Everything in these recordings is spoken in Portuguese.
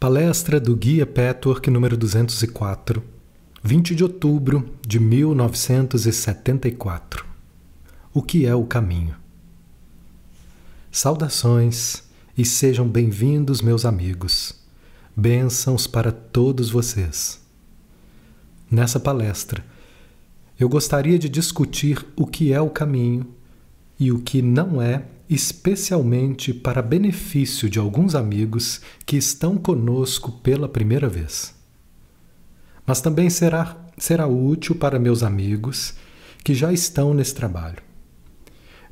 Palestra do Guia Petwork número 204, 20 de outubro de 1974. O que é o caminho? Saudações e sejam bem-vindos, meus amigos. Bênçãos para todos vocês. Nessa palestra, eu gostaria de discutir o que é o caminho e o que não é especialmente para benefício de alguns amigos que estão conosco pela primeira vez. Mas também será, será útil para meus amigos que já estão nesse trabalho.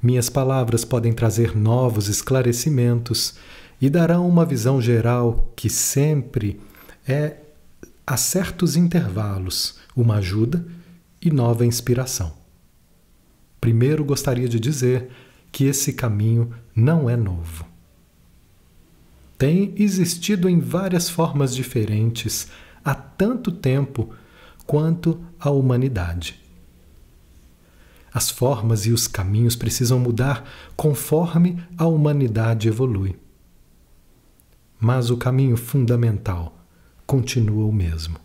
Minhas palavras podem trazer novos esclarecimentos e darão uma visão geral que sempre é, a certos intervalos, uma ajuda e nova inspiração. Primeiro gostaria de dizer que esse caminho não é novo. Tem existido em várias formas diferentes há tanto tempo quanto a humanidade. As formas e os caminhos precisam mudar conforme a humanidade evolui. Mas o caminho fundamental continua o mesmo.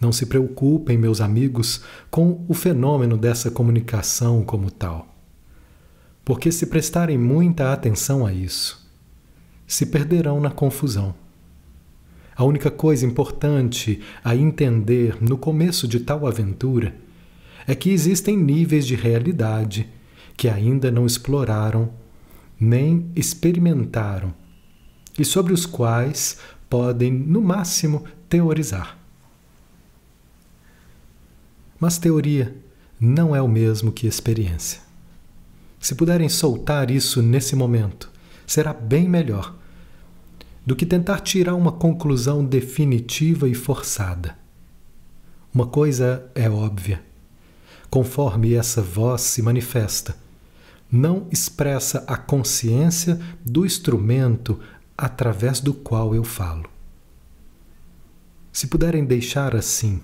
Não se preocupem, meus amigos, com o fenômeno dessa comunicação como tal porque se prestarem muita atenção a isso, se perderão na confusão. A única coisa importante a entender no começo de tal aventura é que existem níveis de realidade que ainda não exploraram nem experimentaram e sobre os quais podem, no máximo, teorizar. Mas teoria não é o mesmo que experiência. Se puderem soltar isso nesse momento, será bem melhor do que tentar tirar uma conclusão definitiva e forçada. Uma coisa é óbvia: conforme essa voz se manifesta, não expressa a consciência do instrumento através do qual eu falo. Se puderem deixar assim,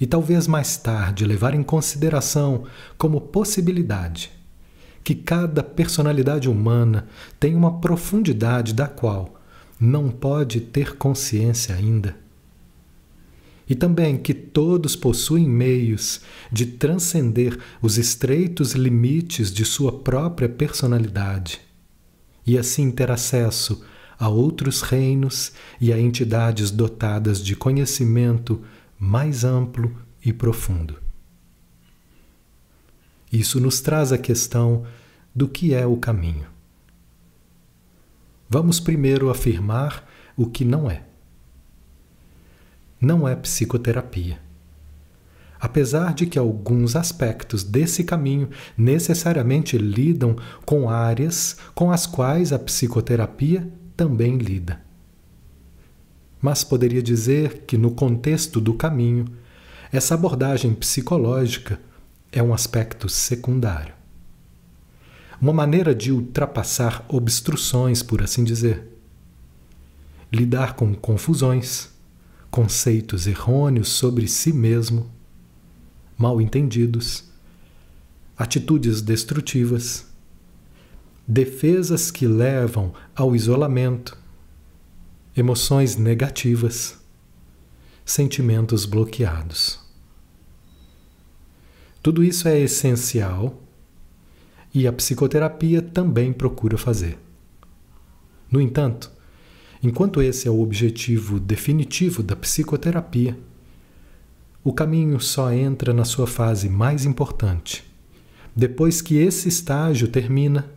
e talvez mais tarde levar em consideração como possibilidade que cada personalidade humana tem uma profundidade da qual não pode ter consciência ainda. E também que todos possuem meios de transcender os estreitos limites de sua própria personalidade e assim ter acesso a outros reinos e a entidades dotadas de conhecimento mais amplo e profundo. Isso nos traz a questão do que é o caminho. Vamos primeiro afirmar o que não é. Não é psicoterapia. Apesar de que alguns aspectos desse caminho necessariamente lidam com áreas com as quais a psicoterapia também lida. Mas poderia dizer que, no contexto do caminho, essa abordagem psicológica é um aspecto secundário. Uma maneira de ultrapassar obstruções, por assim dizer. Lidar com confusões, conceitos errôneos sobre si mesmo, mal entendidos, atitudes destrutivas, defesas que levam ao isolamento, emoções negativas, sentimentos bloqueados. Tudo isso é essencial e a psicoterapia também procura fazer. No entanto, enquanto esse é o objetivo definitivo da psicoterapia, o caminho só entra na sua fase mais importante, depois que esse estágio termina,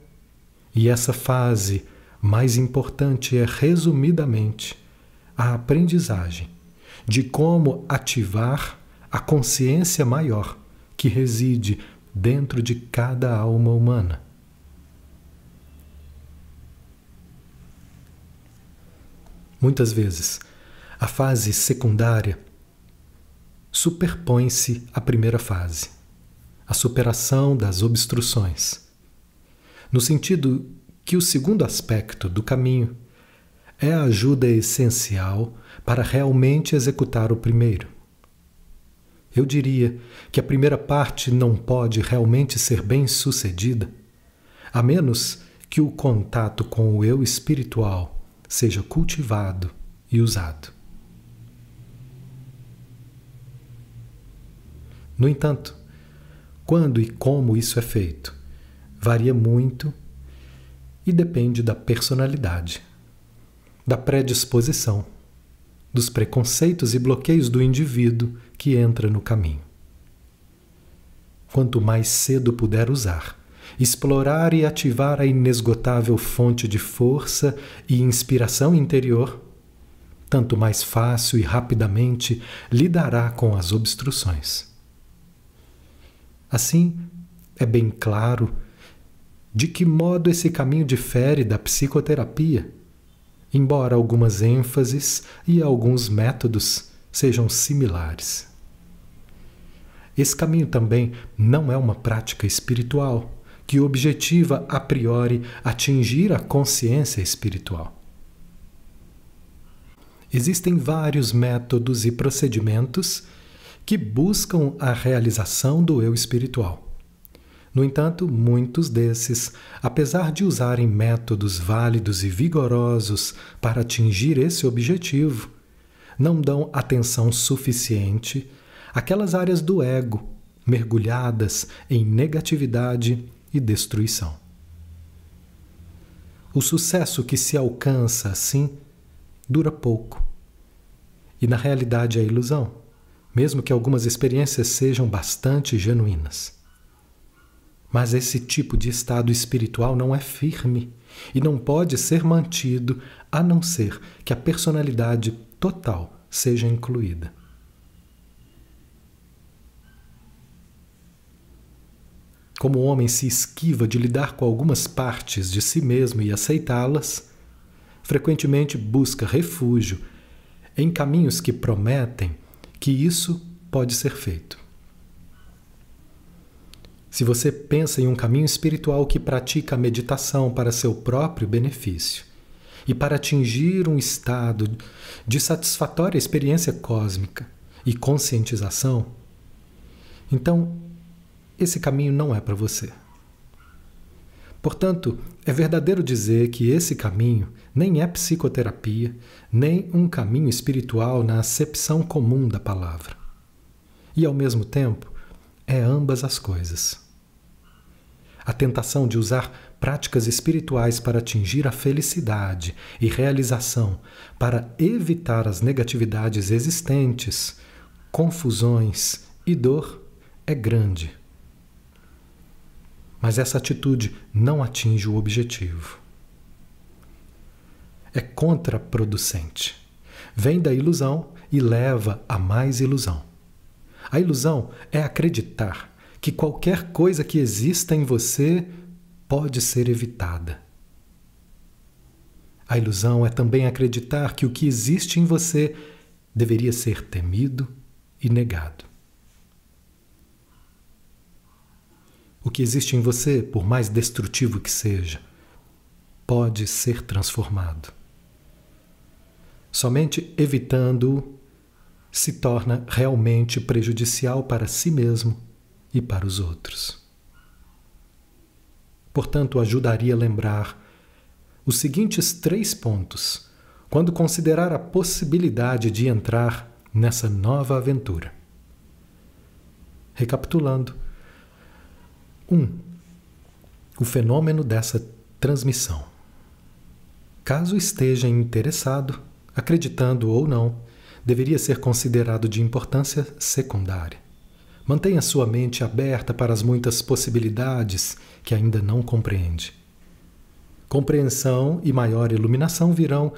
e essa fase mais importante é, resumidamente, a aprendizagem de como ativar a consciência maior que reside dentro de cada alma humana. Muitas vezes, a fase secundária superpõe-se à primeira fase, a superação das obstruções, no sentido que o segundo aspecto do caminho é a ajuda essencial para realmente executar o primeiro. Eu diria que a primeira parte não pode realmente ser bem sucedida, a menos que o contato com o eu espiritual seja cultivado e usado. No entanto, quando e como isso é feito varia muito e depende da personalidade, da predisposição, dos preconceitos e bloqueios do indivíduo que entra no caminho. Quanto mais cedo puder usar, explorar e ativar a inesgotável fonte de força e inspiração interior, tanto mais fácil e rapidamente lidará com as obstruções. Assim, é bem claro de que modo esse caminho difere da psicoterapia, embora algumas ênfases e alguns métodos sejam similares. Esse caminho também não é uma prática espiritual que objetiva a priori atingir a consciência espiritual. Existem vários métodos e procedimentos que buscam a realização do eu espiritual. No entanto, muitos desses, apesar de usarem métodos válidos e vigorosos para atingir esse objetivo, não dão atenção suficiente àquelas áreas do ego mergulhadas em negatividade e destruição. O sucesso que se alcança assim dura pouco. E na realidade é ilusão mesmo que algumas experiências sejam bastante genuínas. Mas esse tipo de estado espiritual não é firme e não pode ser mantido a não ser que a personalidade total seja incluída. Como o homem se esquiva de lidar com algumas partes de si mesmo e aceitá-las, frequentemente busca refúgio em caminhos que prometem que isso pode ser feito. Se você pensa em um caminho espiritual que pratica a meditação para seu próprio benefício e para atingir um estado de satisfatória experiência cósmica e conscientização, então esse caminho não é para você. Portanto, é verdadeiro dizer que esse caminho nem é psicoterapia, nem um caminho espiritual na acepção comum da palavra. E, ao mesmo tempo, é ambas as coisas. A tentação de usar práticas espirituais para atingir a felicidade e realização, para evitar as negatividades existentes, confusões e dor, é grande mas essa atitude não atinge o objetivo. É contraproducente. Vem da ilusão e leva a mais ilusão. A ilusão é acreditar que qualquer coisa que exista em você pode ser evitada. A ilusão é também acreditar que o que existe em você deveria ser temido e negado. O que existe em você, por mais destrutivo que seja, pode ser transformado. Somente evitando-o se torna realmente prejudicial para si mesmo e para os outros. Portanto, ajudaria a lembrar os seguintes três pontos quando considerar a possibilidade de entrar nessa nova aventura. Recapitulando, 1. Um, o fenômeno dessa transmissão. Caso esteja interessado, acreditando ou não, deveria ser considerado de importância secundária. Mantenha sua mente aberta para as muitas possibilidades que ainda não compreende. Compreensão e maior iluminação virão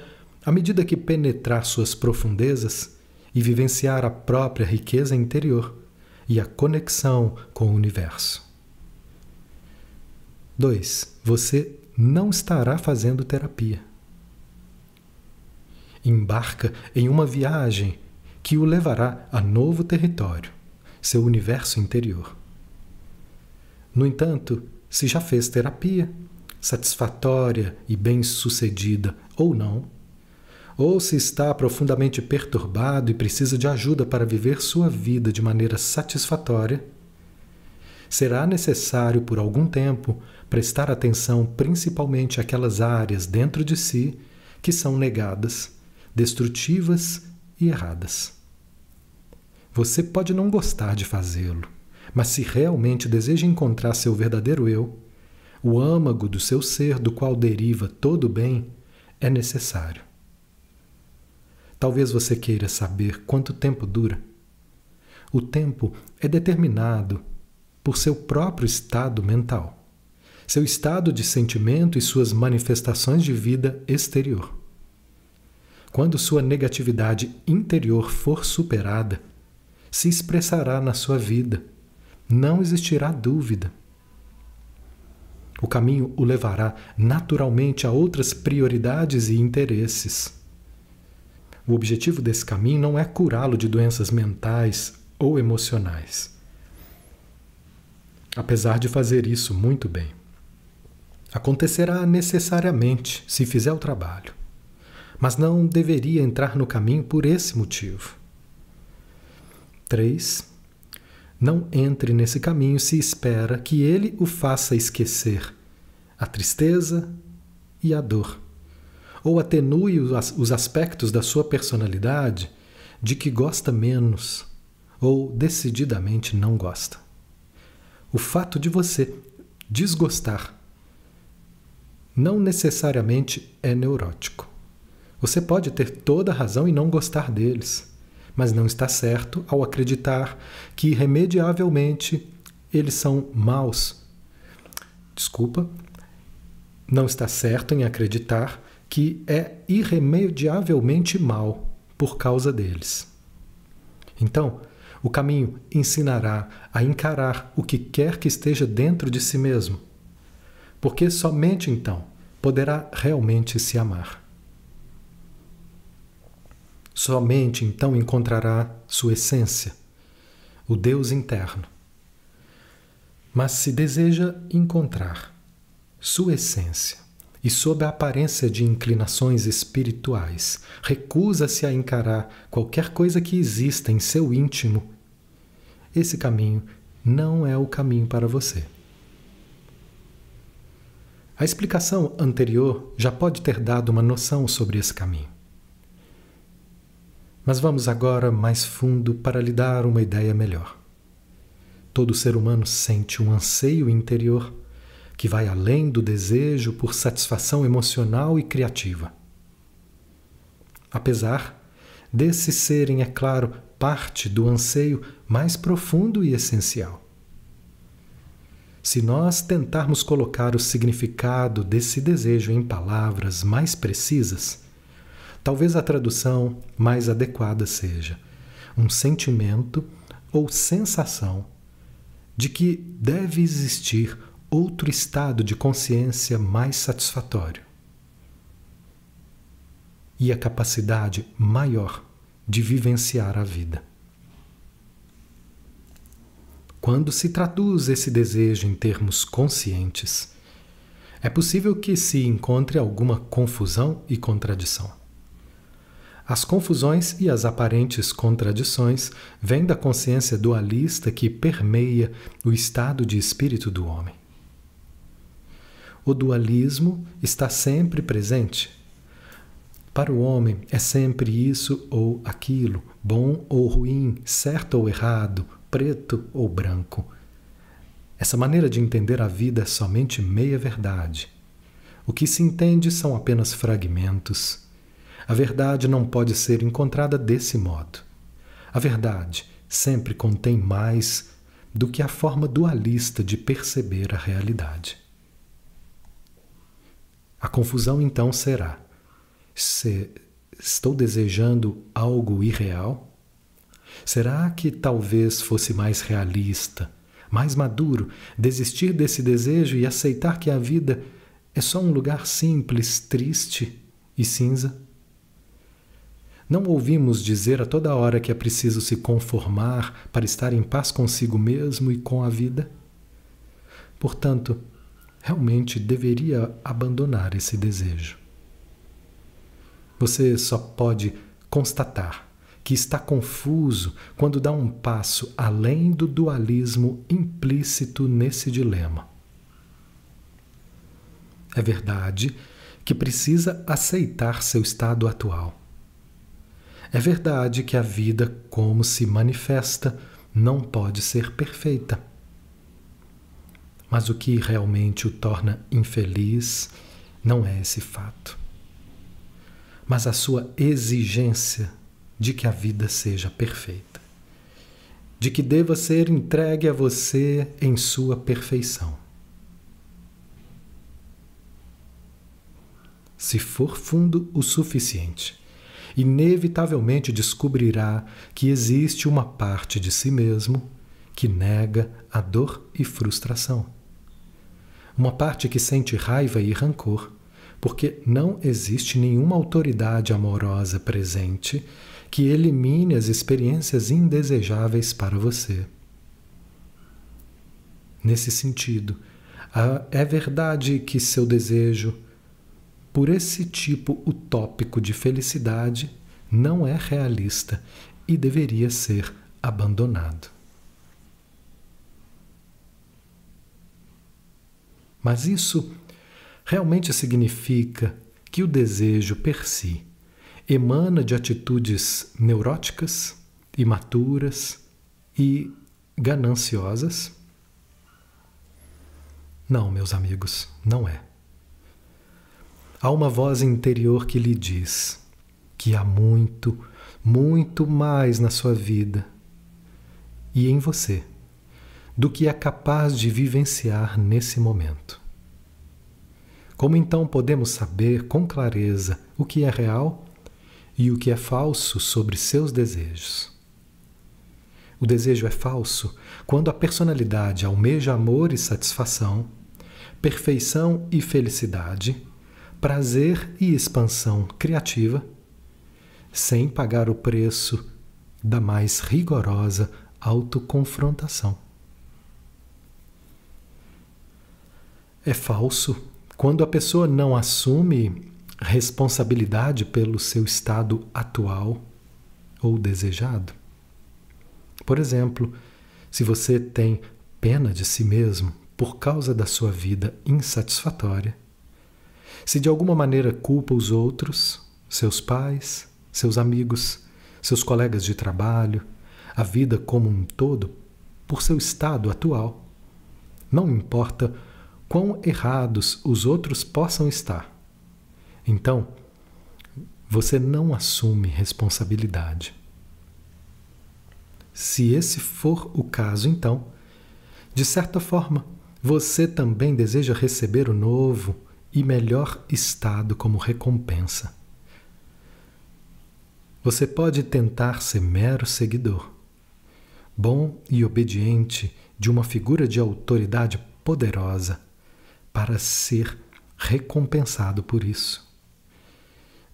à medida que penetrar suas profundezas e vivenciar a própria riqueza interior e a conexão com o universo. 2. Você não estará fazendo terapia. Embarca em uma viagem que o levará a novo território, seu universo interior. No entanto, se já fez terapia, satisfatória e bem-sucedida ou não, ou se está profundamente perturbado e precisa de ajuda para viver sua vida de maneira satisfatória, será necessário por algum tempo prestar atenção principalmente àquelas áreas dentro de si que são negadas, destrutivas e erradas. Você pode não gostar de fazê-lo, mas se realmente deseja encontrar seu verdadeiro eu, o âmago do seu ser do qual deriva todo o bem, é necessário. Talvez você queira saber quanto tempo dura. O tempo é determinado por seu próprio estado mental, seu estado de sentimento e suas manifestações de vida exterior. Quando sua negatividade interior for superada, se expressará na sua vida. Não existirá dúvida. O caminho o levará naturalmente a outras prioridades e interesses. O objetivo desse caminho não é curá-lo de doenças mentais ou emocionais. Apesar de fazer isso muito bem. Acontecerá necessariamente se fizer o trabalho, mas não deveria entrar no caminho por esse motivo. 3. Não entre nesse caminho se espera que ele o faça esquecer a tristeza e a dor, ou atenue os aspectos da sua personalidade de que gosta menos ou decididamente não gosta. O fato de você desgostar não necessariamente é neurótico. Você pode ter toda a razão em não gostar deles mas não está certo ao acreditar que irremediavelmente eles são maus. Desculpa, não está certo em acreditar que é irremediavelmente mal por causa deles. Então, o caminho ensinará a encarar o que quer que esteja dentro de si mesmo, porque somente então poderá realmente se amar. Somente então encontrará sua essência, o Deus interno. Mas se deseja encontrar sua essência e, sob a aparência de inclinações espirituais, recusa-se a encarar qualquer coisa que exista em seu íntimo, esse caminho não é o caminho para você. A explicação anterior já pode ter dado uma noção sobre esse caminho. Mas vamos agora mais fundo para lhe dar uma ideia melhor. Todo ser humano sente um anseio interior que vai além do desejo por satisfação emocional e criativa. Apesar desses serem, é claro, parte do anseio mais profundo e essencial. Se nós tentarmos colocar o significado desse desejo em palavras mais precisas, Talvez a tradução mais adequada seja um sentimento ou sensação de que deve existir outro estado de consciência mais satisfatório e a capacidade maior de vivenciar a vida. Quando se traduz esse desejo em termos conscientes, é possível que se encontre alguma confusão e contradição. As confusões e as aparentes contradições vêm da consciência dualista que permeia o estado de espírito do homem. O dualismo está sempre presente. Para o homem é sempre isso ou aquilo, bom ou ruim, certo ou errado, preto ou branco. Essa maneira de entender a vida é somente meia verdade. O que se entende são apenas fragmentos a verdade não pode ser encontrada desse modo. A verdade sempre contém mais do que a forma dualista de perceber a realidade. A confusão então será: se estou desejando algo irreal? Será que talvez fosse mais realista, mais maduro, desistir desse desejo e aceitar que a vida é só um lugar simples, triste e cinza? Não ouvimos dizer a toda hora que é preciso se conformar para estar em paz consigo mesmo e com a vida? Portanto, realmente deveria abandonar esse desejo. Você só pode constatar que está confuso quando dá um passo além do dualismo implícito nesse dilema. É verdade que precisa aceitar seu estado atual. É verdade que a vida, como se manifesta, não pode ser perfeita. Mas o que realmente o torna infeliz não é esse fato, mas a sua exigência de que a vida seja perfeita, de que deva ser entregue a você em sua perfeição. Se for fundo o suficiente, inevitavelmente descobrirá que existe uma parte de si mesmo que nega a dor e frustração. Uma parte que sente raiva e rancor, porque não existe nenhuma autoridade amorosa presente que elimine as experiências indesejáveis para você. Nesse sentido, é verdade que seu desejo por esse tipo utópico de felicidade não é realista e deveria ser abandonado. Mas isso realmente significa que o desejo per si emana de atitudes neuróticas, imaturas e gananciosas? Não, meus amigos, não é. Há uma voz interior que lhe diz que há muito, muito mais na sua vida e em você do que é capaz de vivenciar nesse momento. Como então podemos saber com clareza o que é real e o que é falso sobre seus desejos? O desejo é falso quando a personalidade almeja amor e satisfação, perfeição e felicidade prazer e expansão criativa, sem pagar o preço da mais rigorosa autoconfrontação. É falso quando a pessoa não assume responsabilidade pelo seu estado atual ou desejado. Por exemplo, se você tem pena de si mesmo por causa da sua vida insatisfatória, se de alguma maneira culpa os outros, seus pais, seus amigos, seus colegas de trabalho, a vida como um todo, por seu estado atual, não importa quão errados os outros possam estar. Então, você não assume responsabilidade. Se esse for o caso, então, de certa forma, você também deseja receber o novo, e melhor estado como recompensa. Você pode tentar ser mero seguidor, bom e obediente de uma figura de autoridade poderosa para ser recompensado por isso.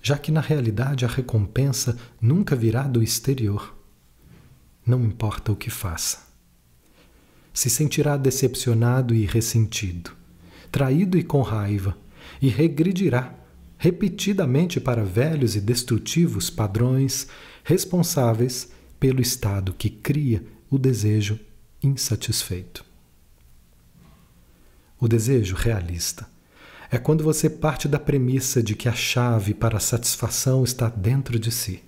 Já que na realidade a recompensa nunca virá do exterior. Não importa o que faça. Se sentirá decepcionado e ressentido, traído e com raiva e regredirá repetidamente para velhos e destrutivos padrões responsáveis pelo estado que cria o desejo insatisfeito. O desejo realista é quando você parte da premissa de que a chave para a satisfação está dentro de si.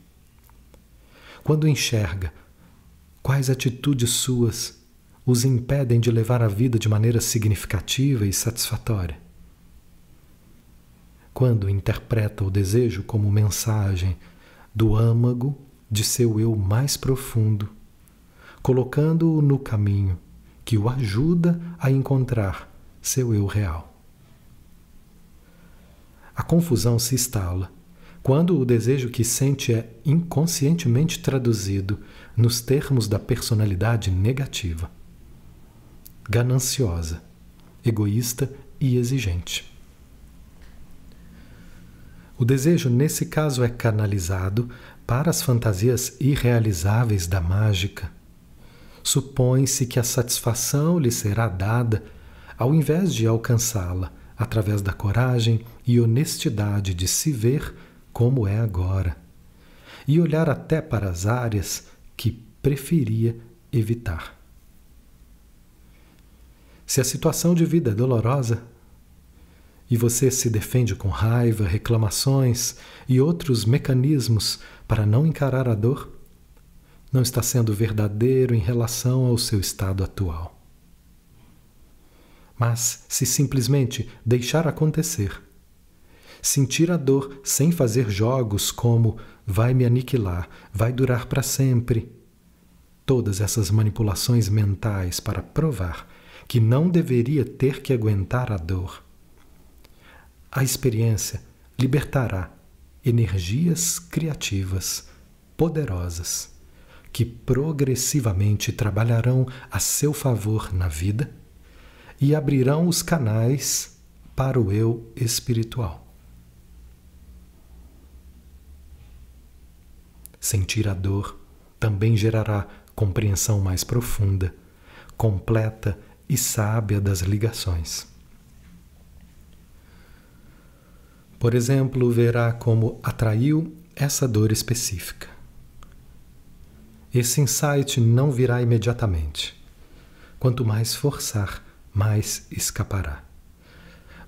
Quando enxerga quais atitudes suas os impedem de levar a vida de maneira significativa e satisfatória quando interpreta o desejo como mensagem do âmago de seu eu mais profundo, colocando-o no caminho que o ajuda a encontrar seu eu real. A confusão se instala quando o desejo que sente é inconscientemente traduzido nos termos da personalidade negativa, gananciosa, egoísta e exigente. O desejo, nesse caso, é canalizado para as fantasias irrealizáveis da mágica. Supõe-se que a satisfação lhe será dada ao invés de alcançá-la através da coragem e honestidade de se ver como é agora e olhar até para as áreas que preferia evitar. Se a situação de vida é dolorosa, e você se defende com raiva, reclamações e outros mecanismos para não encarar a dor, não está sendo verdadeiro em relação ao seu estado atual. Mas se simplesmente deixar acontecer, sentir a dor sem fazer jogos como vai me aniquilar, vai durar para sempre, todas essas manipulações mentais para provar que não deveria ter que aguentar a dor a experiência libertará energias criativas poderosas que progressivamente trabalharão a seu favor na vida e abrirão os canais para o eu espiritual. Sentir a dor também gerará compreensão mais profunda, completa e sábia das ligações. Por exemplo, verá como atraiu essa dor específica. Esse insight não virá imediatamente. Quanto mais forçar, mais escapará.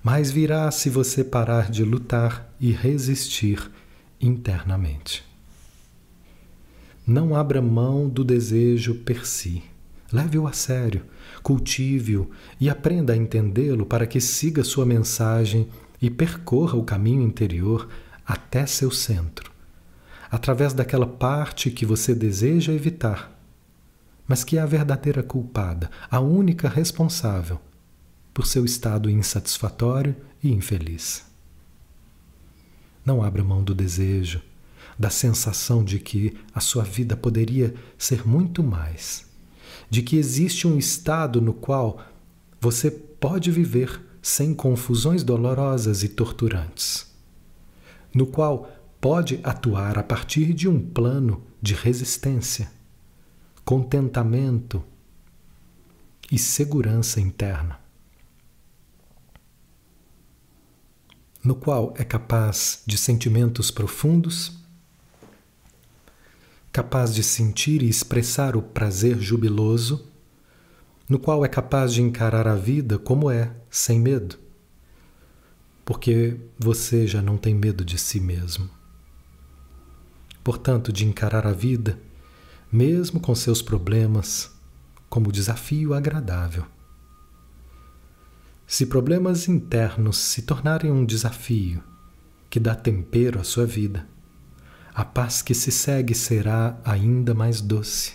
Mais virá se você parar de lutar e resistir internamente. Não abra mão do desejo per si. Leve-o a sério, cultive-o e aprenda a entendê-lo para que siga sua mensagem e percorra o caminho interior até seu centro, através daquela parte que você deseja evitar, mas que é a verdadeira culpada, a única responsável por seu estado insatisfatório e infeliz. Não abra mão do desejo, da sensação de que a sua vida poderia ser muito mais, de que existe um estado no qual você pode viver sem confusões dolorosas e torturantes, no qual pode atuar a partir de um plano de resistência, contentamento e segurança interna, no qual é capaz de sentimentos profundos, capaz de sentir e expressar o prazer jubiloso no qual é capaz de encarar a vida como é, sem medo. Porque você já não tem medo de si mesmo. Portanto, de encarar a vida, mesmo com seus problemas, como desafio agradável. Se problemas internos se tornarem um desafio que dá tempero à sua vida, a paz que se segue será ainda mais doce.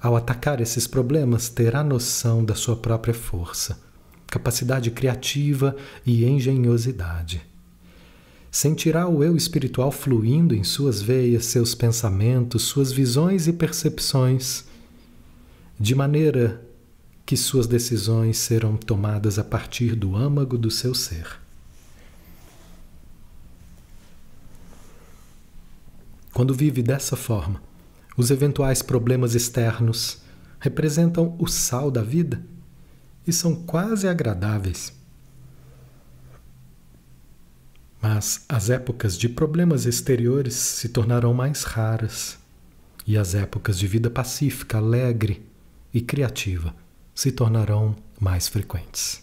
Ao atacar esses problemas, terá noção da sua própria força, capacidade criativa e engenhosidade. Sentirá o eu espiritual fluindo em suas veias, seus pensamentos, suas visões e percepções, de maneira que suas decisões serão tomadas a partir do âmago do seu ser. Quando vive dessa forma, os eventuais problemas externos representam o sal da vida e são quase agradáveis. Mas as épocas de problemas exteriores se tornarão mais raras e as épocas de vida pacífica, alegre e criativa se tornarão mais frequentes.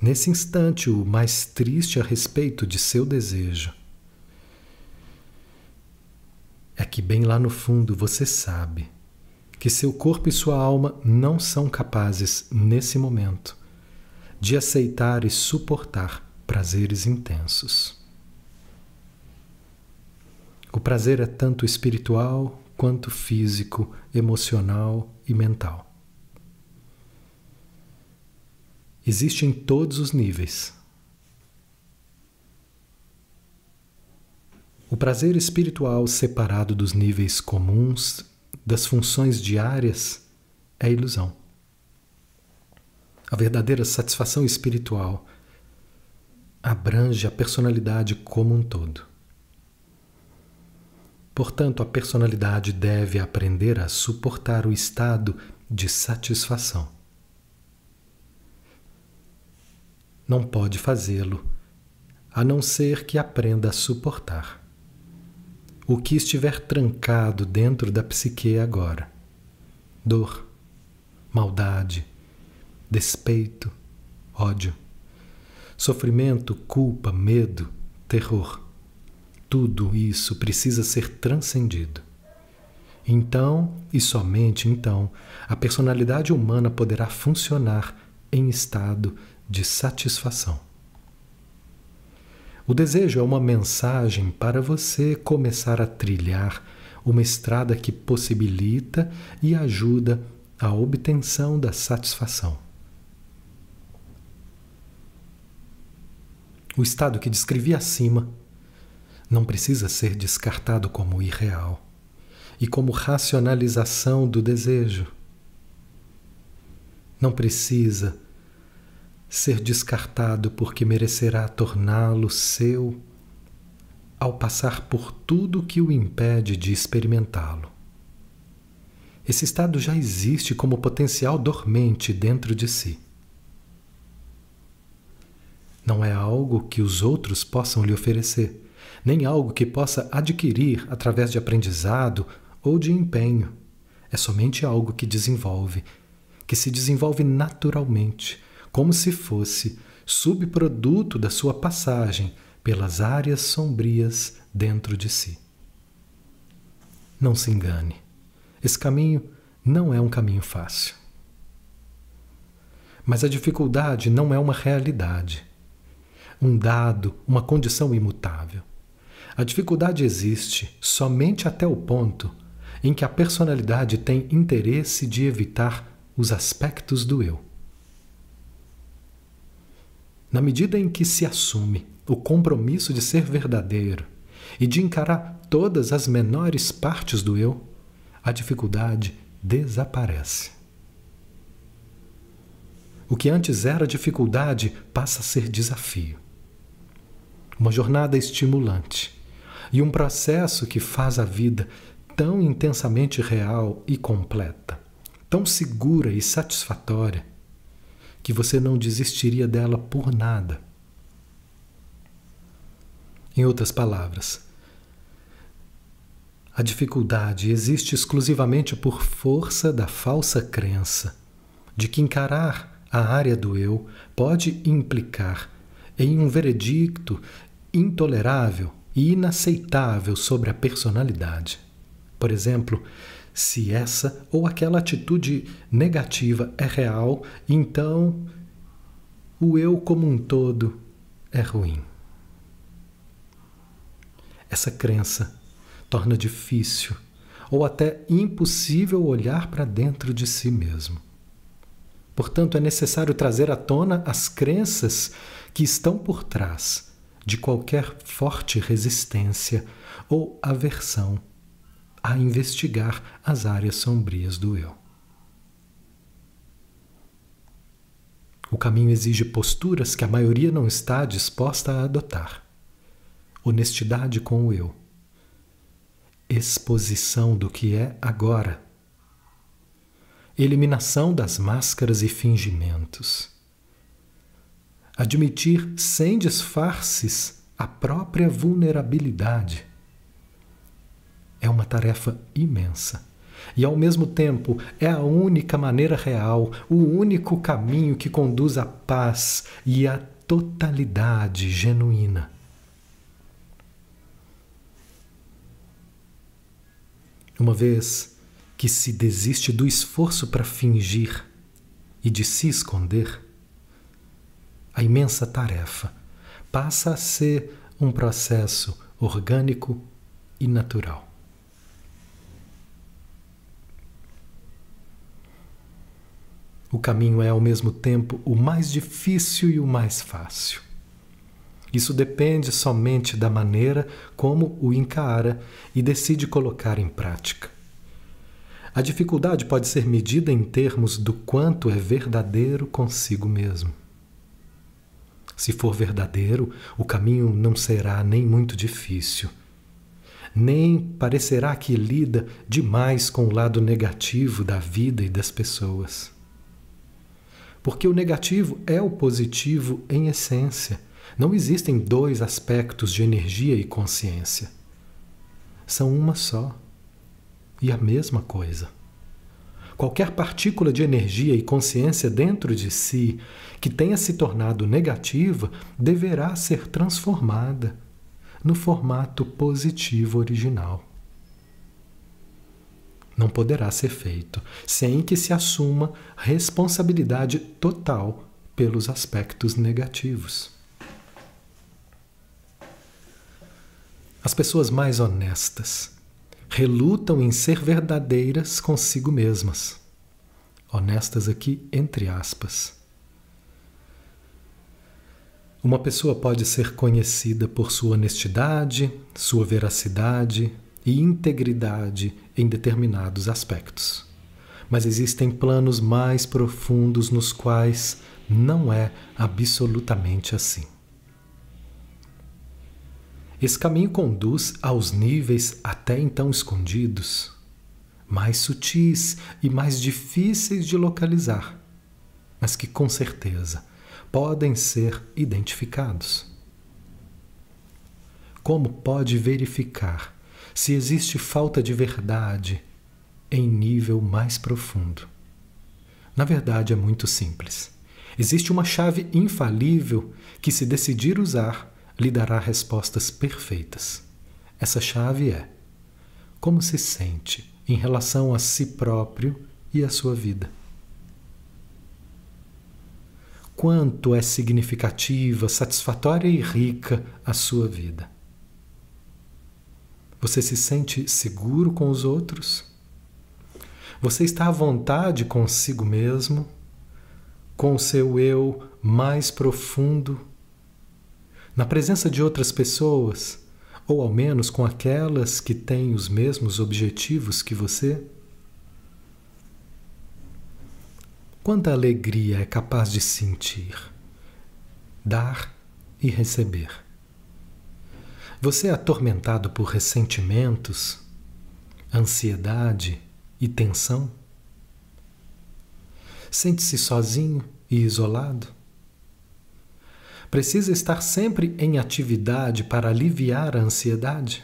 Nesse instante, o mais triste a respeito de seu desejo é que bem lá no fundo você sabe que seu corpo e sua alma não são capazes, nesse momento, de aceitar e suportar prazeres intensos. O prazer é tanto espiritual quanto físico, emocional e mental. Existe em todos os níveis O prazer espiritual separado dos níveis comuns, das funções diárias, é ilusão. A verdadeira satisfação espiritual abrange a personalidade como um todo. Portanto, a personalidade deve aprender a suportar o estado de satisfação. Não pode fazê-lo a não ser que aprenda a suportar o que estiver trancado dentro da psique agora. Dor, maldade, despeito, ódio. Sofrimento, culpa, medo, terror. Tudo isso precisa ser transcendido. Então, e somente então, a personalidade humana poderá funcionar em estado de satisfação. O desejo é uma mensagem para você começar a trilhar uma estrada que possibilita e ajuda a obtenção da satisfação. O estado que descrevi acima não precisa ser descartado como irreal e como racionalização do desejo. Não precisa ser descartado porque merecerá torná-lo seu ao passar por tudo que o impede de experimentá-lo. Esse estado já existe como potencial dormente dentro de si. Não é algo que os outros possam lhe oferecer, nem algo que possa adquirir através de aprendizado ou de empenho. É somente algo que desenvolve, que se desenvolve naturalmente, como se fosse subproduto da sua passagem pelas áreas sombrias dentro de si. Não se engane, esse caminho não é um caminho fácil. Mas a dificuldade não é uma realidade, um dado, uma condição imutável. A dificuldade existe somente até o ponto em que a personalidade tem interesse de evitar os aspectos do eu. Na medida em que se assume o compromisso de ser verdadeiro e de encarar todas as menores partes do eu, a dificuldade desaparece. O que antes era dificuldade passa a ser desafio. Uma jornada estimulante e um processo que faz a vida tão intensamente real e completa, tão segura e satisfatória, que você não desistiria dela por nada. Em outras palavras, a dificuldade existe exclusivamente por força da falsa crença de que encarar a área do eu pode implicar em um veredicto intolerável e inaceitável sobre a personalidade. Por exemplo, se essa ou aquela atitude negativa é real, então o eu como um todo é ruim. Essa crença torna difícil ou até impossível olhar para dentro de si mesmo. Portanto, é necessário trazer à tona as crenças que estão por trás de qualquer forte resistência ou aversão a investigar as áreas sombrias do eu. O caminho exige posturas que a maioria não está disposta a adotar. Honestidade com o eu. Exposição do que é agora. Eliminação das máscaras e fingimentos. Admitir sem disfarces a própria vulnerabilidade é uma tarefa imensa. E ao mesmo tempo é a única maneira real, o único caminho que conduz à paz e à totalidade genuína. Uma vez que se desiste do esforço para fingir e de se esconder, a imensa tarefa passa a ser um processo orgânico e natural. O caminho é ao mesmo tempo o mais difícil e o mais fácil. Isso depende somente da maneira como o encara e decide colocar em prática. A dificuldade pode ser medida em termos do quanto é verdadeiro consigo mesmo. Se for verdadeiro, o caminho não será nem muito difícil, nem parecerá que lida demais com o lado negativo da vida e das pessoas. Porque o negativo é o positivo em essência. Não existem dois aspectos de energia e consciência. São uma só e a mesma coisa. Qualquer partícula de energia e consciência dentro de si que tenha se tornado negativa deverá ser transformada no formato positivo original. Não poderá ser feito sem que se assuma responsabilidade total pelos aspectos negativos. As pessoas mais honestas relutam em ser verdadeiras consigo mesmas. Honestas aqui entre aspas. Uma pessoa pode ser conhecida por sua honestidade, sua veracidade e integridade em determinados aspectos. Mas existem planos mais profundos nos quais não é absolutamente assim. Esse caminho conduz aos níveis até então escondidos, mais sutis e mais difíceis de localizar, mas que com certeza podem ser identificados. Como pode verificar se existe falta de verdade em nível mais profundo? Na verdade, é muito simples. Existe uma chave infalível que, se decidir usar, lhe dará respostas perfeitas. Essa chave é: como se sente em relação a si próprio e à sua vida? Quanto é significativa, satisfatória e rica a sua vida? Você se sente seguro com os outros? Você está à vontade consigo mesmo, com o seu eu mais profundo na presença de outras pessoas, ou ao menos com aquelas que têm os mesmos objetivos que você? Quanta alegria é capaz de sentir, dar e receber. Você é atormentado por ressentimentos, ansiedade e tensão? Sente-se sozinho e isolado? Precisa estar sempre em atividade para aliviar a ansiedade?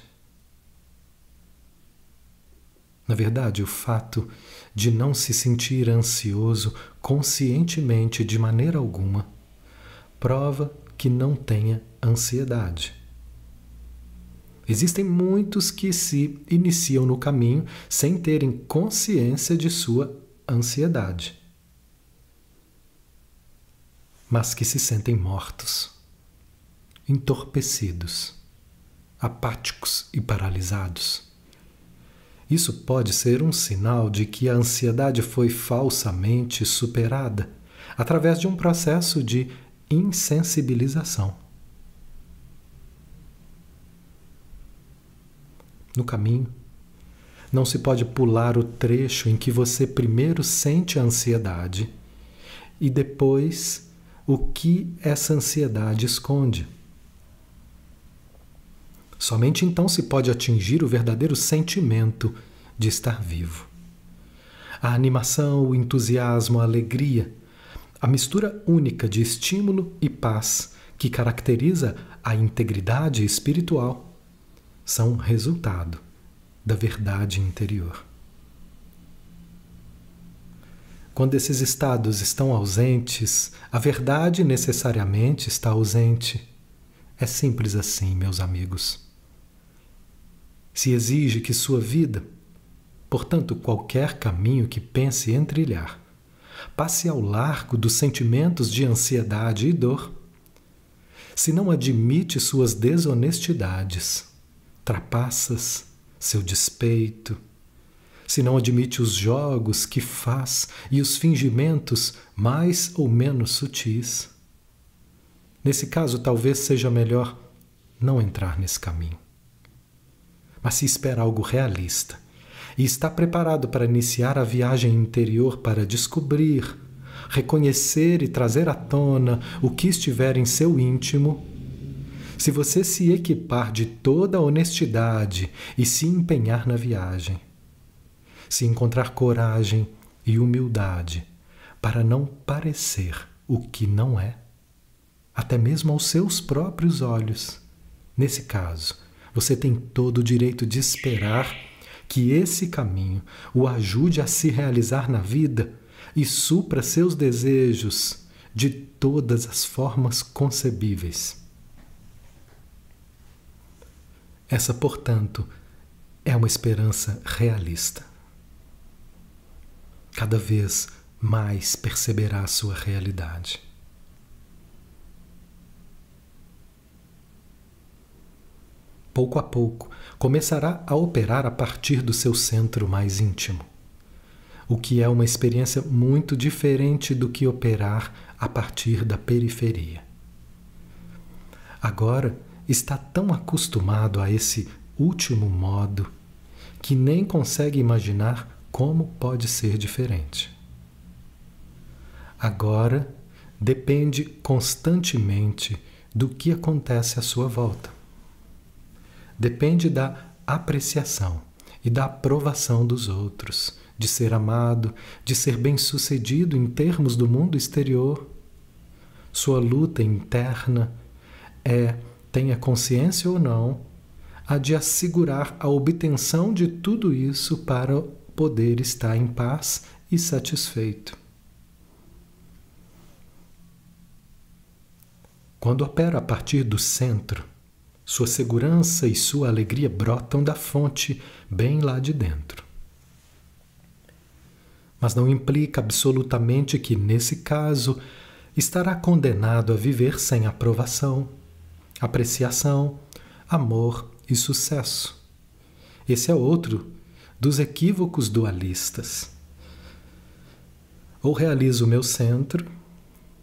Na verdade, o fato de não se sentir ansioso conscientemente de maneira alguma prova que não tenha ansiedade. Existem muitos que se iniciam no caminho sem terem consciência de sua ansiedade mas que se sentem mortos, entorpecidos, apáticos e paralisados. Isso pode ser um sinal de que a ansiedade foi falsamente superada através de um processo de insensibilização. No caminho, não se pode pular o trecho em que você primeiro sente a ansiedade e depois o que essa ansiedade esconde. Somente então se pode atingir o verdadeiro sentimento de estar vivo. A animação, o entusiasmo, a alegria, a mistura única de estímulo e paz que caracteriza a integridade espiritual são resultado da verdade interior. Quando esses estados estão ausentes, a verdade necessariamente está ausente. É simples assim, meus amigos. Se exige que sua vida, portanto, qualquer caminho que pense em trilhar, passe ao largo dos sentimentos de ansiedade e dor, se não admite suas desonestidades, trapaças, seu despeito, se não admite os jogos que faz e os fingimentos mais ou menos sutis. Nesse caso, talvez seja melhor não entrar nesse caminho. Mas se espera algo realista e está preparado para iniciar a viagem interior para descobrir, reconhecer e trazer à tona o que estiver em seu íntimo, se você se equipar de toda honestidade e se empenhar na viagem, se encontrar coragem e humildade para não parecer o que não é, até mesmo aos seus próprios olhos. Nesse caso, você tem todo o direito de esperar que esse caminho o ajude a se realizar na vida e supra seus desejos de todas as formas concebíveis. Essa, portanto, é uma esperança realista. Cada vez mais perceberá sua realidade. Pouco a pouco, começará a operar a partir do seu centro mais íntimo, o que é uma experiência muito diferente do que operar a partir da periferia. Agora está tão acostumado a esse último modo que nem consegue imaginar como pode ser diferente. Agora depende constantemente do que acontece à sua volta. Depende da apreciação e da aprovação dos outros, de ser amado, de ser bem-sucedido em termos do mundo exterior. Sua luta interna é, tenha consciência ou não, a de assegurar a obtenção de tudo isso para poder estar em paz e satisfeito. Quando opera a partir do centro, sua segurança e sua alegria brotam da fonte bem lá de dentro. Mas não implica absolutamente que, nesse caso, estará condenado a viver sem aprovação, apreciação, amor e sucesso. Esse é outro dos equívocos dualistas. Ou realizo o meu centro,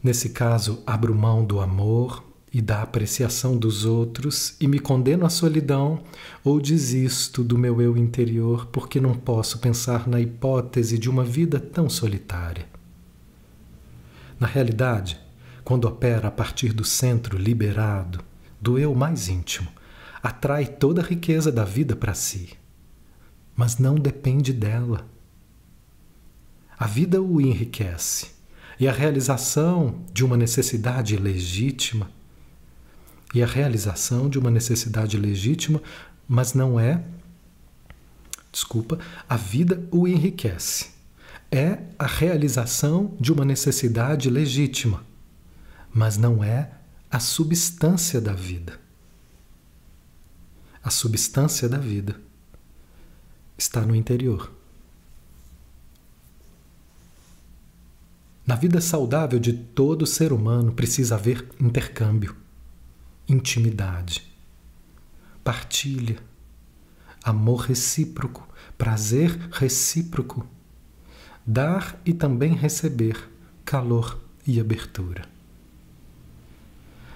nesse caso abro mão do amor e da apreciação dos outros e me condeno à solidão, ou desisto do meu eu interior porque não posso pensar na hipótese de uma vida tão solitária. Na realidade, quando opera a partir do centro liberado, do eu mais íntimo, atrai toda a riqueza da vida para si, mas não depende dela. A vida o enriquece e a realização de uma necessidade legítima e a realização de uma necessidade legítima, mas não é desculpa, a vida o enriquece. É a realização de uma necessidade legítima, mas não é a substância da vida a substância da vida está no interior. Na vida saudável de todo ser humano precisa haver intercâmbio, intimidade, partilha, amor recíproco, prazer recíproco, dar e também receber calor e abertura.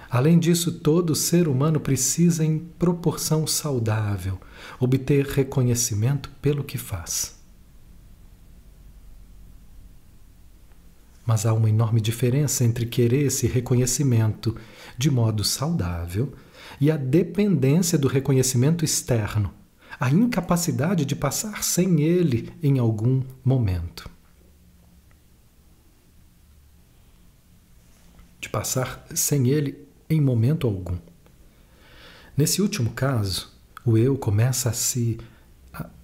Além disso, todo ser humano precisa, em proporção saudável, obter reconhecimento pelo que faz. Mas há uma enorme diferença entre querer esse reconhecimento de modo saudável e a dependência do reconhecimento externo, a incapacidade de passar sem ele em algum momento. De passar sem ele em momento algum. Nesse último caso, o eu começa a se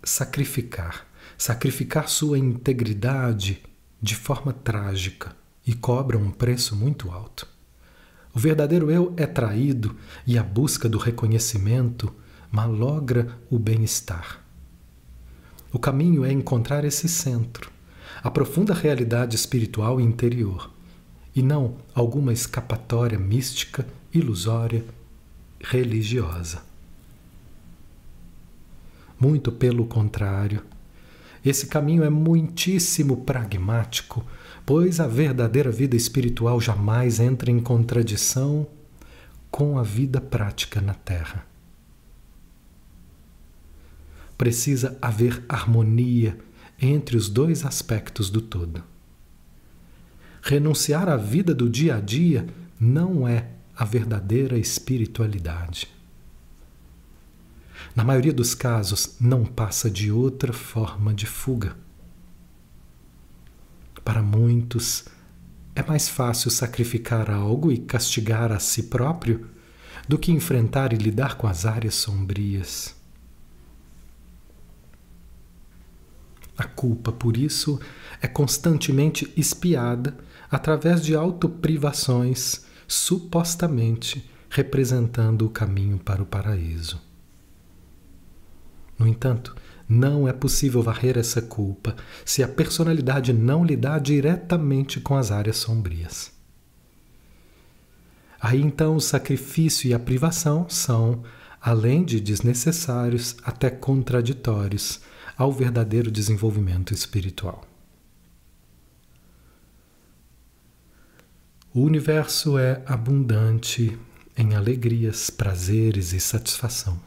sacrificar, sacrificar sua integridade de forma trágica e cobra um preço muito alto. O verdadeiro eu é traído e a busca do reconhecimento malogra o bem-estar. O caminho é encontrar esse centro, a profunda realidade espiritual interior, e não alguma escapatória mística, ilusória, religiosa. Muito pelo contrário, esse caminho é muitíssimo pragmático, pois a verdadeira vida espiritual jamais entra em contradição com a vida prática na Terra. Precisa haver harmonia entre os dois aspectos do todo. Renunciar à vida do dia a dia não é a verdadeira espiritualidade. Na maioria dos casos, não passa de outra forma de fuga. Para muitos, é mais fácil sacrificar algo e castigar a si próprio do que enfrentar e lidar com as áreas sombrias. A culpa, por isso, é constantemente espiada através de autoprivações, supostamente representando o caminho para o paraíso. No entanto, não é possível varrer essa culpa se a personalidade não lidar diretamente com as áreas sombrias. Aí então o sacrifício e a privação são, além de desnecessários, até contraditórios ao verdadeiro desenvolvimento espiritual. O universo é abundante em alegrias, prazeres e satisfação.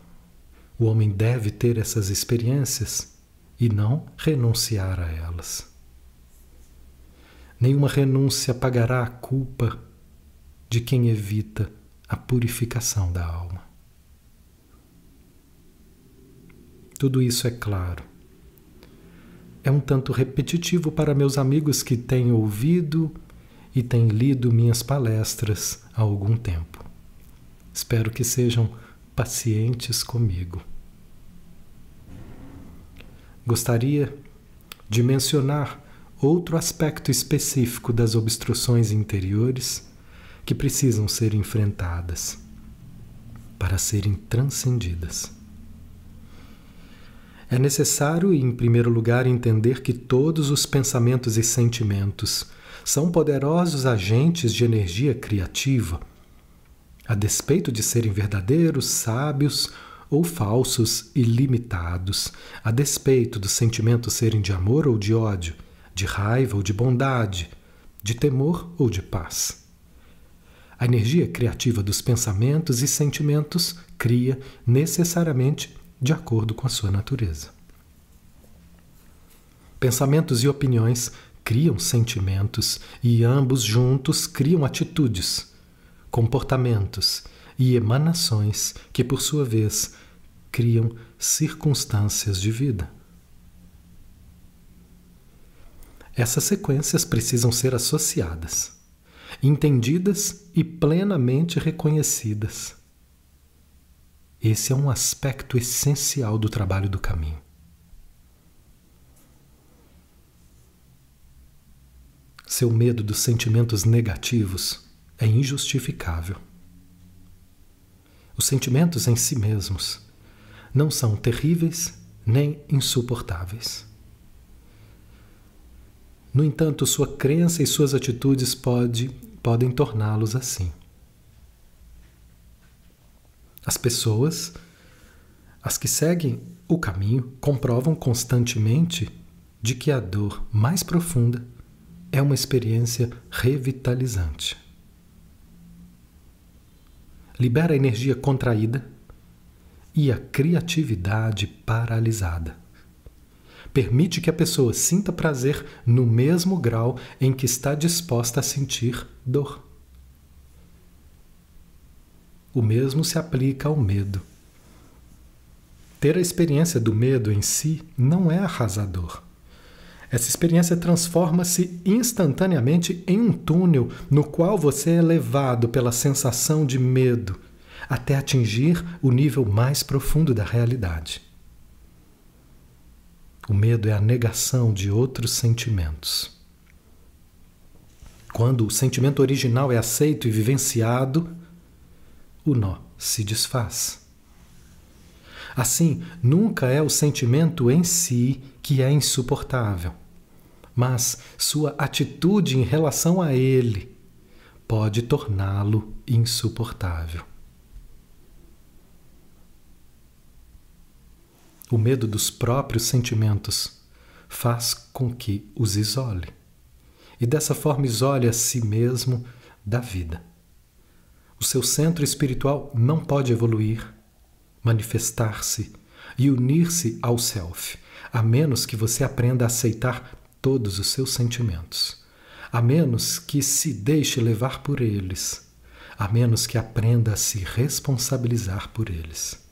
O homem deve ter essas experiências e não renunciar a elas. Nenhuma renúncia pagará a culpa de quem evita a purificação da alma. Tudo isso é claro. É um tanto repetitivo para meus amigos que têm ouvido e têm lido minhas palestras há algum tempo. Espero que sejam pacientes comigo. Gostaria de mencionar outro aspecto específico das obstruções interiores que precisam ser enfrentadas para serem transcendidas. É necessário, em primeiro lugar, entender que todos os pensamentos e sentimentos são poderosos agentes de energia criativa a despeito de serem verdadeiros, sábios ou falsos e limitados, a despeito dos sentimentos serem de amor ou de ódio, de raiva ou de bondade, de temor ou de paz. A energia criativa dos pensamentos e sentimentos cria necessariamente de acordo com a sua natureza. Pensamentos e opiniões criam sentimentos e ambos juntos criam atitudes comportamentos e emanações que, por sua vez, criam circunstâncias de vida. Essas sequências precisam ser associadas, entendidas e plenamente reconhecidas. Esse é um aspecto essencial do trabalho do caminho. Seu medo dos sentimentos negativos é injustificável. Os sentimentos em si mesmos não são terríveis nem insuportáveis. No entanto, sua crença e suas atitudes pode, podem torná-los assim. As pessoas, as que seguem o caminho, comprovam constantemente de que a dor mais profunda é uma experiência revitalizante libera a energia contraída e a criatividade paralisada. Permite que a pessoa sinta prazer no mesmo grau em que está disposta a sentir dor. O mesmo se aplica ao medo. Ter a experiência do medo em si não é arrasador. Essa experiência transforma-se instantaneamente em um túnel no qual você é levado pela sensação de medo até atingir o nível mais profundo da realidade. O medo é a negação de outros sentimentos. Quando o sentimento original é aceito e vivenciado, o nó se desfaz. Assim, nunca é o sentimento em si que é insuportável, mas sua atitude em relação a ele pode torná-lo insuportável. O medo dos próprios sentimentos faz com que os isole e dessa forma isole a si mesmo da vida. O seu centro espiritual não pode evoluir manifestar-se e unir-se ao Self, a menos que você aprenda a aceitar todos os seus sentimentos, a menos que se deixe levar por eles, a menos que aprenda a se responsabilizar por eles.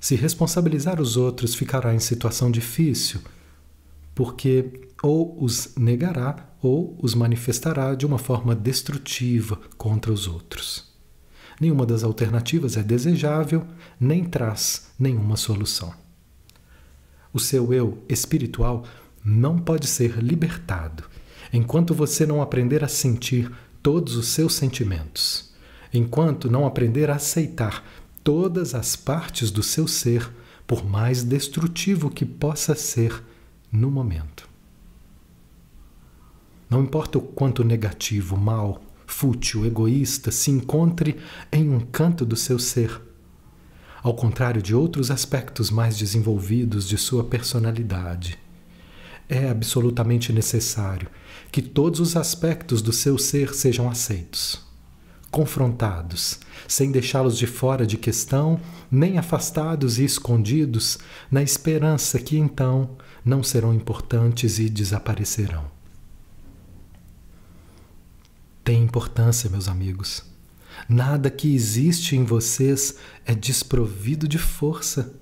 Se responsabilizar os outros ficará em situação difícil, porque ou os negará ou os manifestará de uma forma destrutiva contra os outros. Nenhuma das alternativas é desejável, nem traz nenhuma solução. O seu eu espiritual não pode ser libertado enquanto você não aprender a sentir todos os seus sentimentos, enquanto não aprender a aceitar todas as partes do seu ser, por mais destrutivo que possa ser no momento. Não importa o quanto negativo, mal, fútil, egoísta se encontre em um canto do seu ser, ao contrário de outros aspectos mais desenvolvidos de sua personalidade. É absolutamente necessário que todos os aspectos do seu ser sejam aceitos, confrontados, sem deixá-los de fora de questão, nem afastados e escondidos, na esperança que então não serão importantes e desaparecerão. Tem importância, meus amigos. Nada que existe em vocês é desprovido de força.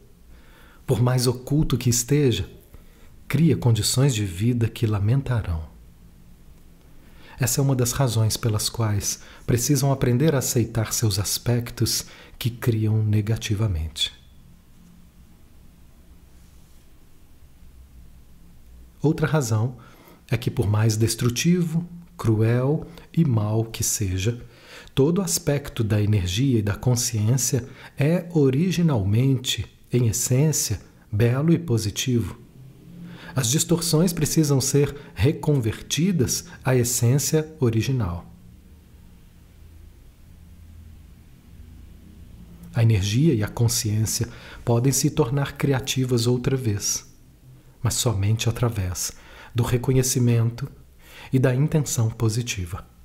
Por mais oculto que esteja, cria condições de vida que lamentarão. Essa é uma das razões pelas quais precisam aprender a aceitar seus aspectos que criam negativamente. Outra razão é que, por mais destrutivo, cruel e mal que seja, todo aspecto da energia e da consciência é originalmente, em essência, belo e positivo. As distorções precisam ser reconvertidas à essência original. A energia e a consciência podem se tornar criativas outra vez, mas somente através do reconhecimento e da intenção positiva.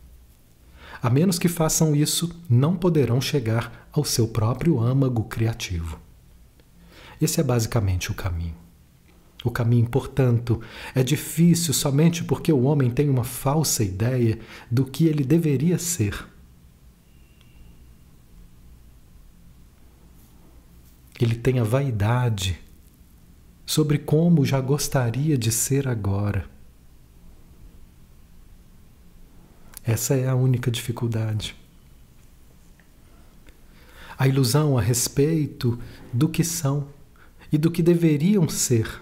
A menos que façam isso, não poderão chegar ao seu próprio âmago criativo. Esse é basicamente o caminho. O caminho, portanto, é difícil somente porque o homem tem uma falsa ideia do que ele deveria ser. Ele tem a vaidade sobre como já gostaria de ser agora. Essa é a única dificuldade. A ilusão a respeito do que são e do que deveriam ser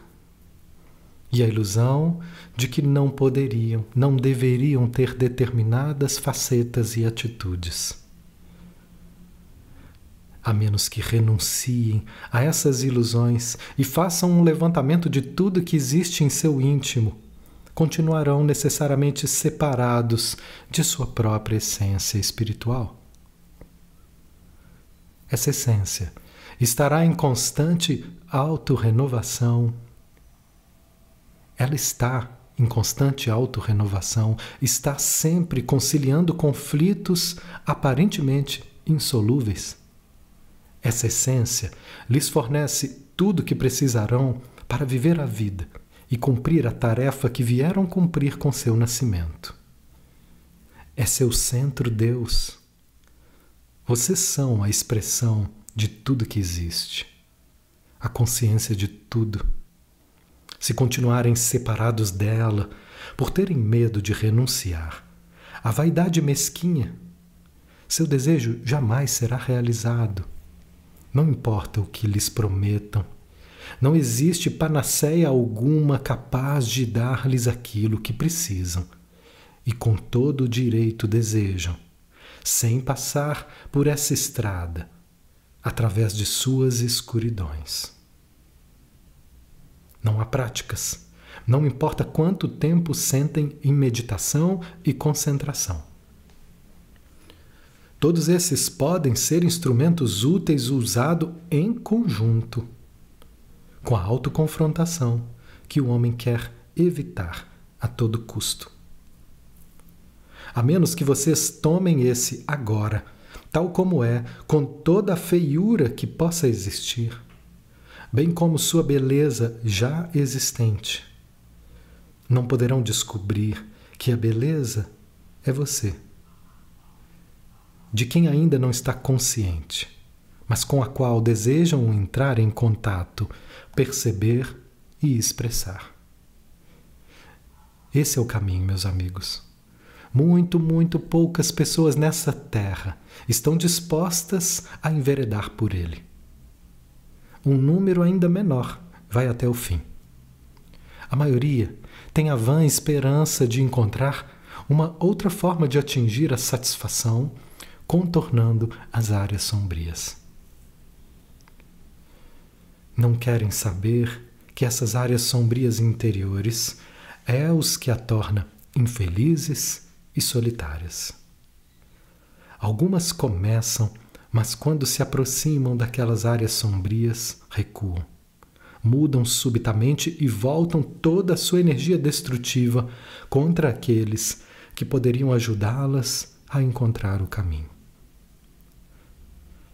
e a ilusão de que não poderiam, não deveriam ter determinadas facetas e atitudes. A menos que renunciem a essas ilusões e façam um levantamento de tudo que existe em seu íntimo, continuarão necessariamente separados de sua própria essência espiritual. Essa essência estará em constante autorrenovação ela está em constante autorrenovação, está sempre conciliando conflitos aparentemente insolúveis. Essa essência lhes fornece tudo o que precisarão para viver a vida e cumprir a tarefa que vieram cumprir com seu nascimento. É seu centro Deus. Vocês são a expressão de tudo que existe, a consciência de tudo se continuarem separados dela, por terem medo de renunciar. A vaidade mesquinha, seu desejo jamais será realizado. Não importa o que lhes prometam. Não existe panaceia alguma capaz de dar-lhes aquilo que precisam e com todo o direito desejam, sem passar por essa estrada, através de suas escuridões. Não há práticas. Não importa quanto tempo sentem em meditação e concentração. Todos esses podem ser instrumentos úteis usados em conjunto com a autoconfrontação que o homem quer evitar a todo custo. A menos que vocês tomem esse agora, tal como é, com toda a feiura que possa existir bem como sua beleza já existente. Não poderão descobrir que a beleza é você, de quem ainda não está consciente, mas com a qual desejam entrar em contato, perceber e expressar. Esse é o caminho, meus amigos. Muito, muito poucas pessoas nessa terra estão dispostas a enveredar por ele um número ainda menor vai até o fim. A maioria tem a vã esperança de encontrar uma outra forma de atingir a satisfação, contornando as áreas sombrias. Não querem saber que essas áreas sombrias interiores é os que a torna infelizes e solitárias. Algumas começam, mas quando se aproximam daquelas áreas sombrias, recuam. Mudam subitamente e voltam toda a sua energia destrutiva contra aqueles que poderiam ajudá-las a encontrar o caminho.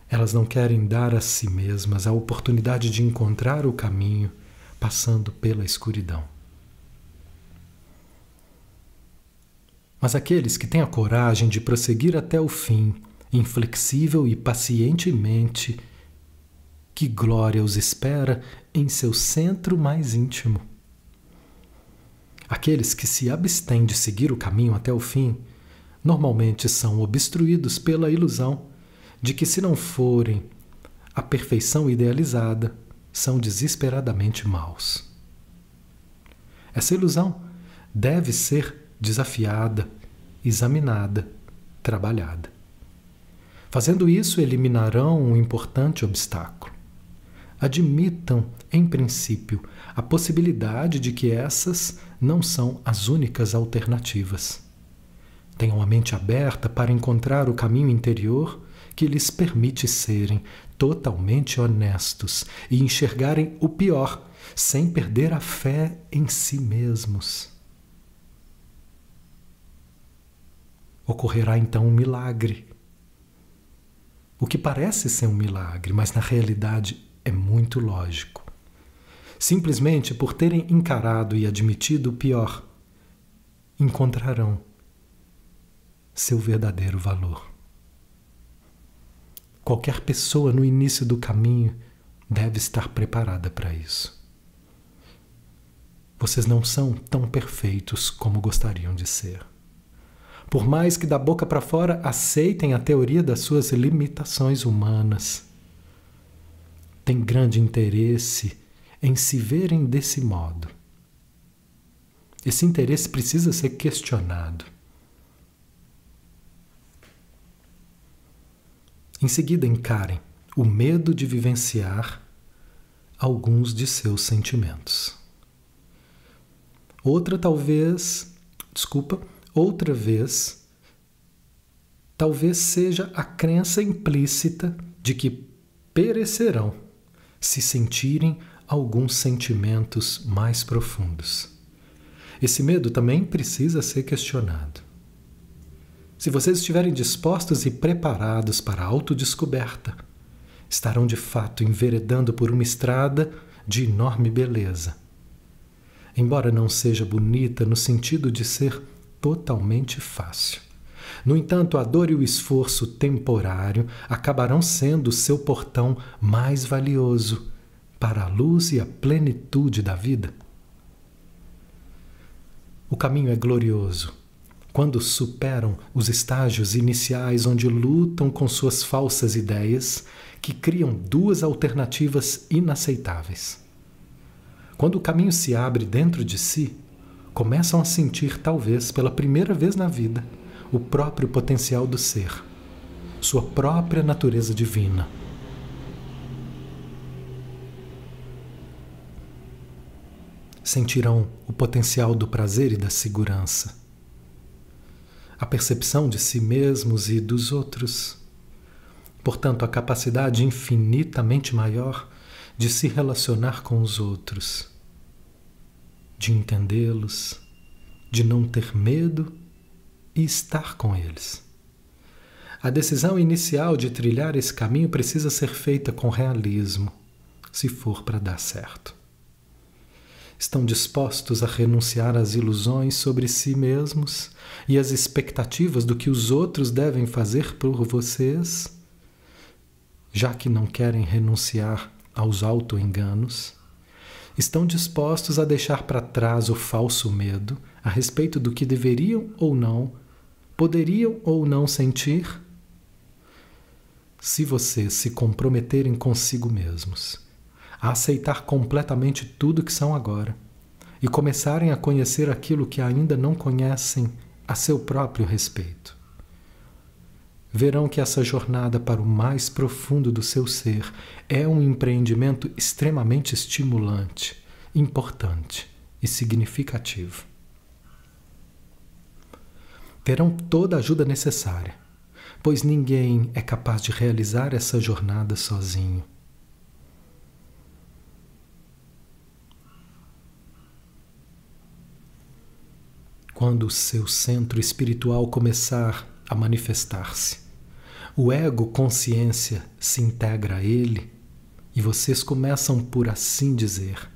Elas não querem dar a si mesmas a oportunidade de encontrar o caminho passando pela escuridão. Mas aqueles que têm a coragem de prosseguir até o fim, inflexível e pacientemente, que glória os espera em seu centro mais íntimo. Aqueles que se abstêm de seguir o caminho até o fim, normalmente são obstruídos pela ilusão de que, se não forem a perfeição idealizada, são desesperadamente maus. Essa ilusão deve ser desafiada, examinada, trabalhada. Fazendo isso, eliminarão um importante obstáculo. Admitam, em princípio, a possibilidade de que essas não são as únicas alternativas. Tenham a mente aberta para encontrar o caminho interior que lhes permite serem totalmente honestos e enxergarem o pior, sem perder a fé em si mesmos. Ocorrerá então um milagre. O que parece ser um milagre, mas na realidade é muito lógico. Simplesmente por terem encarado e admitido o pior, encontrarão seu verdadeiro valor. Qualquer pessoa no início do caminho deve estar preparada para isso. Vocês não são tão perfeitos como gostariam de ser. Por mais que da boca para fora aceitem a teoria das suas limitações humanas, têm grande interesse em se verem desse modo. Esse interesse precisa ser questionado. Em seguida, encarem o medo de vivenciar alguns de seus sentimentos. Outra, talvez, desculpa, outra vez, talvez seja a crença implícita de que perecerão se sentirem alguns sentimentos mais profundos. Esse medo também precisa ser questionado. Se vocês estiverem dispostos e preparados para a autodescoberta, estarão de fato enveredando por uma estrada de enorme beleza. Embora não seja bonita no sentido de ser totalmente fácil. No entanto, a dor e o esforço temporário acabarão sendo o seu portão mais valioso para a luz e a plenitude da vida. O caminho é glorioso quando superam os estágios iniciais onde lutam com suas falsas ideias, que criam duas alternativas inaceitáveis. Quando o caminho se abre dentro de si, começam a sentir, talvez pela primeira vez na vida, o próprio potencial do ser, sua própria natureza divina. Sentirão o potencial do prazer e da segurança a percepção de si mesmos e dos outros. Portanto, a capacidade infinitamente maior de se relacionar com os outros, de entendê-los, de não ter medo e estar com eles. A decisão inicial de trilhar esse caminho precisa ser feita com realismo, se for para dar certo. Estão dispostos a renunciar às ilusões sobre si mesmos e às expectativas do que os outros devem fazer por vocês, já que não querem renunciar aos autoenganos? Estão dispostos a deixar para trás o falso medo a respeito do que deveriam ou não, poderiam ou não sentir? Se vocês se comprometerem consigo mesmos, a aceitar completamente tudo que são agora, e começarem a conhecer aquilo que ainda não conhecem a seu próprio respeito. Verão que essa jornada para o mais profundo do seu ser é um empreendimento extremamente estimulante, importante e significativo. Terão toda a ajuda necessária, pois ninguém é capaz de realizar essa jornada sozinho. Quando seu centro espiritual começar a manifestar-se, o ego consciência se integra a ele e vocês começam, por assim dizer,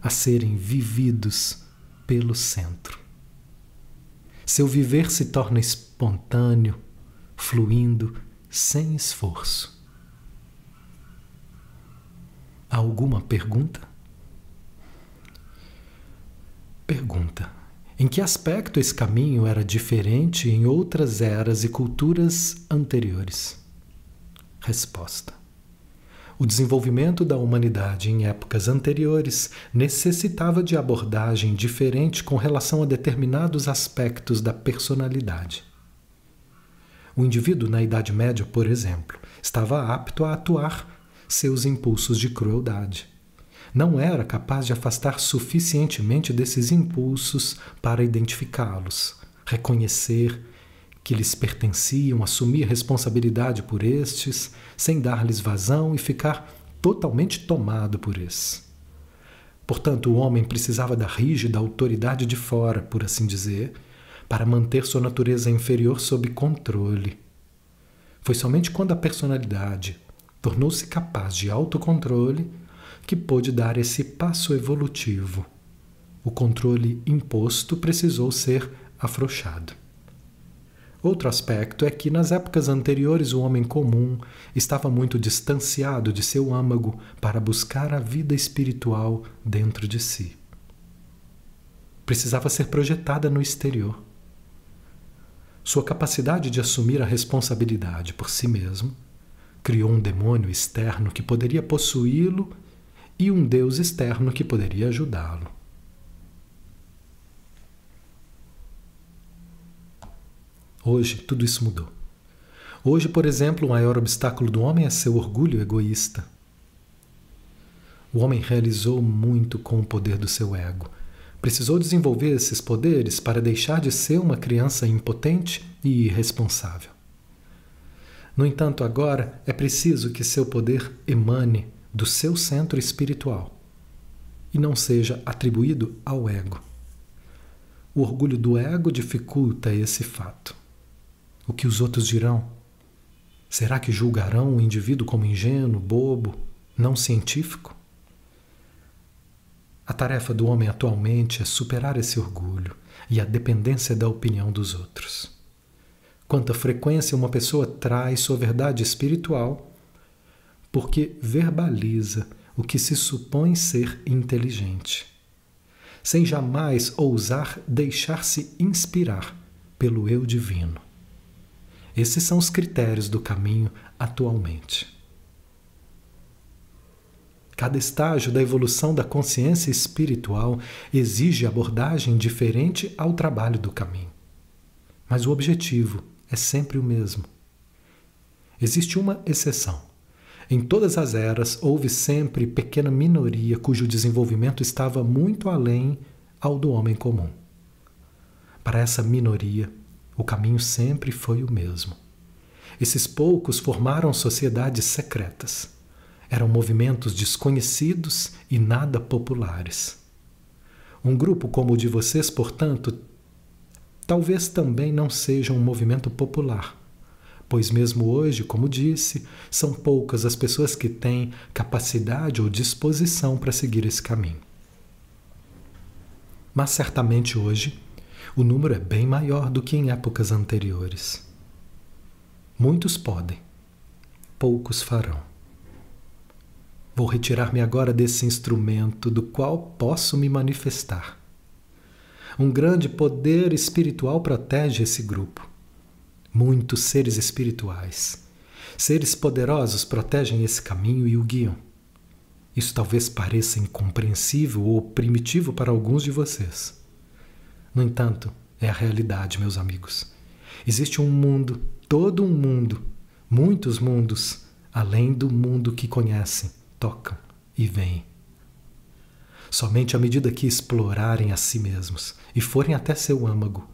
a serem vividos pelo centro. Seu viver se torna espontâneo, fluindo sem esforço. Alguma pergunta? Pergunta. Em que aspecto esse caminho era diferente em outras eras e culturas anteriores? Resposta: O desenvolvimento da humanidade em épocas anteriores necessitava de abordagem diferente com relação a determinados aspectos da personalidade. O indivíduo na Idade Média, por exemplo, estava apto a atuar seus impulsos de crueldade não era capaz de afastar suficientemente desses impulsos para identificá-los, reconhecer que lhes pertenciam, assumir responsabilidade por estes, sem dar-lhes vazão e ficar totalmente tomado por esses. Portanto, o homem precisava da rígida autoridade de fora, por assim dizer, para manter sua natureza inferior sob controle. Foi somente quando a personalidade tornou-se capaz de autocontrole que pôde dar esse passo evolutivo. O controle imposto precisou ser afrouxado. Outro aspecto é que, nas épocas anteriores, o homem comum estava muito distanciado de seu âmago para buscar a vida espiritual dentro de si. Precisava ser projetada no exterior. Sua capacidade de assumir a responsabilidade por si mesmo criou um demônio externo que poderia possuí-lo e um Deus externo que poderia ajudá-lo. Hoje, tudo isso mudou. Hoje, por exemplo, o maior obstáculo do homem é seu orgulho egoísta. O homem realizou muito com o poder do seu ego. Precisou desenvolver esses poderes para deixar de ser uma criança impotente e irresponsável. No entanto, agora é preciso que seu poder emane do seu centro espiritual e não seja atribuído ao ego. O orgulho do ego dificulta esse fato. O que os outros dirão? Será que julgarão o indivíduo como ingênuo, bobo, não científico? A tarefa do homem atualmente é superar esse orgulho e a dependência da opinião dos outros. Quanta frequência uma pessoa traz sua verdade espiritual porque verbaliza o que se supõe ser inteligente, sem jamais ousar deixar-se inspirar pelo eu divino. Esses são os critérios do caminho atualmente. Cada estágio da evolução da consciência espiritual exige abordagem diferente ao trabalho do caminho. Mas o objetivo é sempre o mesmo. Existe uma exceção em todas as eras, houve sempre pequena minoria cujo desenvolvimento estava muito além ao do homem comum. Para essa minoria, o caminho sempre foi o mesmo. Esses poucos formaram sociedades secretas. Eram movimentos desconhecidos e nada populares. Um grupo como o de vocês, portanto, talvez também não seja um movimento popular pois mesmo hoje, como disse, são poucas as pessoas que têm capacidade ou disposição para seguir esse caminho. Mas certamente hoje o número é bem maior do que em épocas anteriores. Muitos podem, poucos farão. Vou retirar-me agora desse instrumento do qual posso me manifestar. Um grande poder espiritual protege esse grupo muitos seres espirituais. Seres poderosos protegem esse caminho e o guiam. Isso talvez pareça incompreensível ou primitivo para alguns de vocês. No entanto, é a realidade, meus amigos. Existe um mundo, todo um mundo, muitos mundos, além do mundo que conhecem, tocam e veem. Somente à medida que explorarem a si mesmos e forem até seu âmago,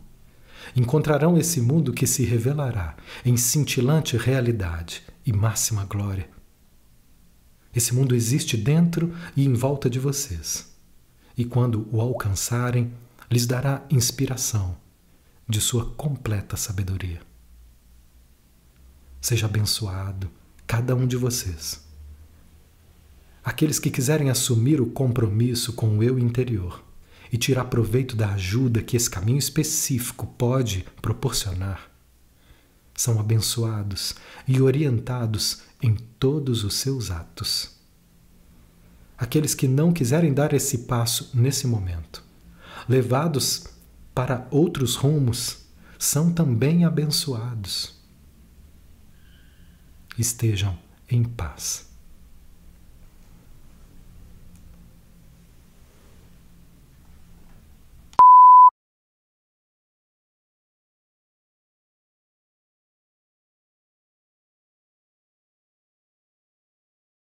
encontrarão esse mundo que se revelará em cintilante realidade e máxima glória. Esse mundo existe dentro e em volta de vocês. E quando o alcançarem, lhes dará inspiração de sua completa sabedoria. Seja abençoado cada um de vocês. Aqueles que quiserem assumir o compromisso com o eu interior e tirar proveito da ajuda que esse caminho específico pode proporcionar, são abençoados e orientados em todos os seus atos. Aqueles que não quiserem dar esse passo nesse momento, levados para outros rumos, são também abençoados. Estejam em paz.